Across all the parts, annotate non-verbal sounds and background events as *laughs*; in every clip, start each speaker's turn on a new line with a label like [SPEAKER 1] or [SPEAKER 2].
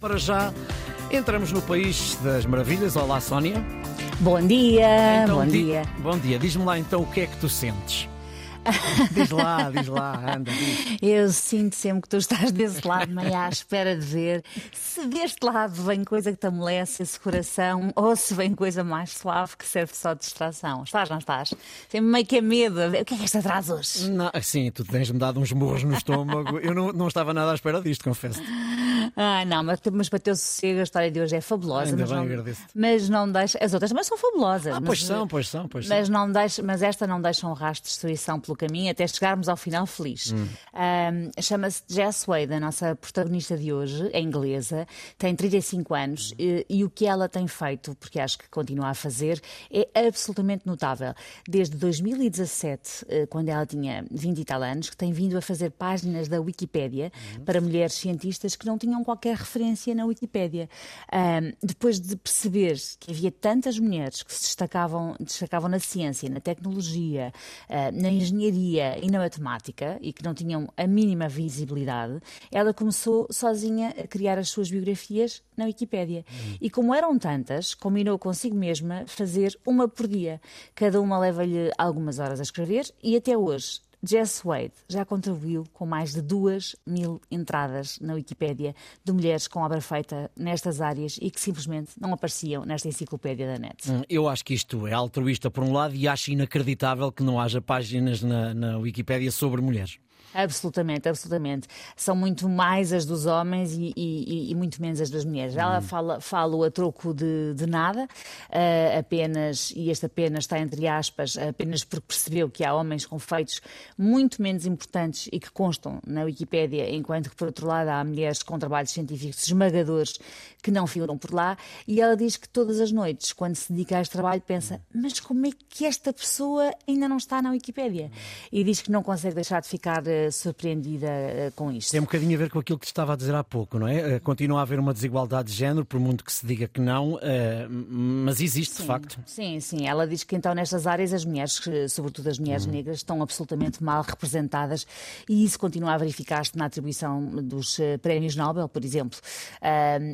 [SPEAKER 1] Para já, entramos no país das maravilhas. Olá, Sónia.
[SPEAKER 2] Bom dia,
[SPEAKER 1] Então,
[SPEAKER 2] bom
[SPEAKER 1] di-
[SPEAKER 2] dia.
[SPEAKER 1] Bom dia. Diz-me lá então o que é que tu sentes. *laughs* diz lá, diz lá, anda, diz.
[SPEAKER 2] Eu sinto sempre que tu estás desse lado, meio à *laughs* espera de ver se deste lado vem coisa que te amolece esse coração ou se vem coisa mais suave que serve só de distração. Estás, não estás? Sempre meio que é medo. O que é que este traz hoje?
[SPEAKER 1] Não, sim, tu tens-me dado uns murros no estômago. Eu não, não estava nada à espera disto, confesso.
[SPEAKER 2] Ah, não, mas, mas para teu sossego a história de hoje é fabulosa.
[SPEAKER 1] Ainda
[SPEAKER 2] mas,
[SPEAKER 1] bem,
[SPEAKER 2] não,
[SPEAKER 1] agradeço-te.
[SPEAKER 2] mas não deixa. As outras também são fabulosas.
[SPEAKER 1] Ah,
[SPEAKER 2] mas-
[SPEAKER 1] pois são, pois são, pois são.
[SPEAKER 2] Mas, não deixa, mas esta não deixa um rastro de destruição pelo caminho até chegarmos ao final feliz.
[SPEAKER 1] Hum.
[SPEAKER 2] Ahm, Chama-se Jess Wade, a nossa protagonista de hoje, é inglesa, tem 35 anos e, e o que ela tem feito, porque acho que continua a fazer, é absolutamente notável. Desde 2017, eh, quando ela tinha 20 e tal anos, que tem vindo a fazer páginas da Wikipédia
[SPEAKER 1] Uhum.
[SPEAKER 2] para mulheres cientistas que não tinham qualquer referência na Wikipédia. Ahm, depois de perceber que havia tantas mulheres que se destacavam, destacavam na ciência, na tecnologia, ah, na engenharia e na matemática e que não tinham a mínima visibilidade, ela começou sozinha a criar as suas biografias na Wikipédia. E como eram tantas, combinou consigo mesma fazer uma por dia. Cada uma leva-lhe algumas horas a escrever e até hoje Jess Wade já contribuiu com mais de duas mil entradas na Wikipédia de mulheres com obra feita nestas áreas e que simplesmente não apareciam nesta enciclopédia da net.
[SPEAKER 1] Hum, Eu acho que isto é altruísta por um lado e acho inacreditável que não haja páginas na, na Wikipédia sobre mulheres.
[SPEAKER 2] Absolutamente, absolutamente. São muito mais as dos homens e, e- e muito menos as das mulheres. Ela fala, fala a troco de, de nada, eh, apenas, e este apenas está entre aspas, apenas porque percebeu que há homens com feitos muito menos importantes e que constam na Wikipédia, enquanto que, por outro lado, há mulheres com trabalhos científicos esmagadores que não figuram por lá. E ela diz que todas as noites, quando se dedica a este trabalho, pensa: mas como é que esta pessoa ainda não está na Wikipédia? E diz que não consegue deixar de ficar surpreendida eh, com isto.
[SPEAKER 1] Tem um bocadinho a ver com aquilo que estava a dizer há pouco, não é? Eh, Continua a haver uma desigualdade de género, por muito que se diga que não, eh, mas existe de facto.
[SPEAKER 2] Sim, sim. Ela diz que então nestas áreas as mulheres, sobretudo as mulheres
[SPEAKER 1] Uhum.
[SPEAKER 2] negras, estão absolutamente mal representadas e isso continua a verificar-se na atribuição dos prémios Nobel, por exemplo.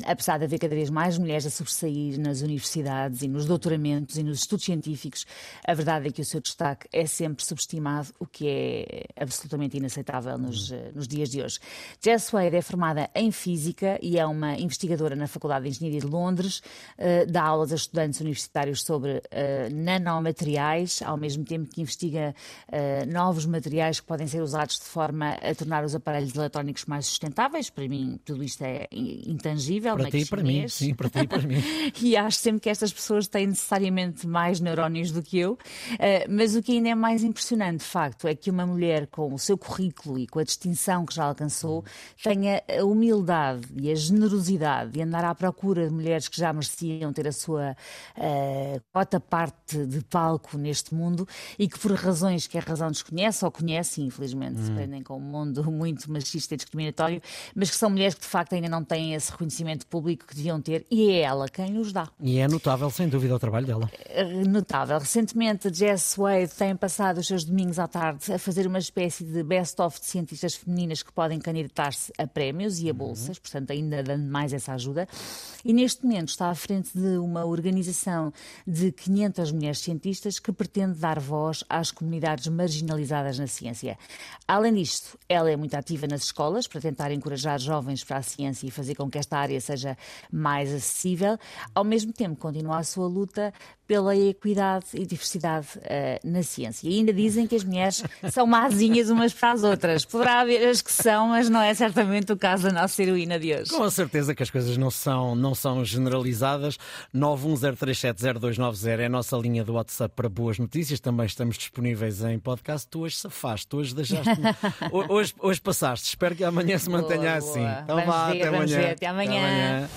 [SPEAKER 2] Apesar de haver cada vez mais mulheres a sobressair nas universidades e nos doutoramentos e nos estudos científicos, a verdade é que o seu destaque é sempre subestimado, o que é absolutamente inaceitável nos, eh, nos dias de hoje. Jess Wade é formada em Física e é uma investigadora na Faculdade de Engenharia de Londres, eh, dá aulas a estudantes universitários sobre eh, nanomateriais, ao mesmo tempo que investiga novos materiais que podem ser usados de forma a tornar os aparelhos eletrónicos mais sustentáveis. Para mim, tudo isto é in- intangível.
[SPEAKER 1] Para ti e para mim, sim, para ti e para mim. *laughs*
[SPEAKER 2] E acho sempre que estas pessoas têm necessariamente mais neurónios do que eu. Mas o que ainda é mais impressionante, de facto, é que uma mulher com o seu currículo e com a distinção que já alcançou tenha a humildade e a generosidade de andar à procura de mulheres que já mereciam ter a sua eh, cota parte de palco neste mundo e que, por razões que a razão desconhece ou conhece, infelizmente se prendem com um mundo *laughs* muito machista e discriminatório, mas que são mulheres que de facto ainda não têm esse reconhecimento público que deviam ter e é ela quem os dá.
[SPEAKER 1] E é notável, sem dúvida, o trabalho dela.
[SPEAKER 2] Notável. Recentemente, Jess Wade tem passado os seus domingos à tarde a fazer uma espécie de best-of de cientistas femininas que podem candidatar-se a prémios e a bolsas, portanto, ainda dando mais essa ajuda. E neste momento está à frente de uma organização de 500 mulheres cientistas que pretende dar voz às comunidades marginalizadas na ciência. Além disto, ela é muito ativa nas escolas para tentar encorajar jovens para a ciência e fazer com que esta área seja mais acessível. Ao mesmo tempo, continua a sua luta pela equidade e diversidade eh, na ciência. E ainda dizem que as mulheres são mazinhas umas para as outras. Poderá haver as que são, mas não é certamente o caso da nossa heroína de hoje.
[SPEAKER 1] Com a certeza que as coisas não são, não são generalizadas. 910370290 é a nossa linha do WhatsApp para boas notícias. Também estamos disponíveis em podcast. Tu hoje safaste, hoje deixaste *laughs* hoje, hoje passaste. Espero que amanhã se mantenha
[SPEAKER 2] Boa,
[SPEAKER 1] assim.
[SPEAKER 2] boa.
[SPEAKER 1] Então
[SPEAKER 2] Vamos
[SPEAKER 1] vá,
[SPEAKER 2] ver,
[SPEAKER 1] até amanhã.
[SPEAKER 2] ver. Até amanhã.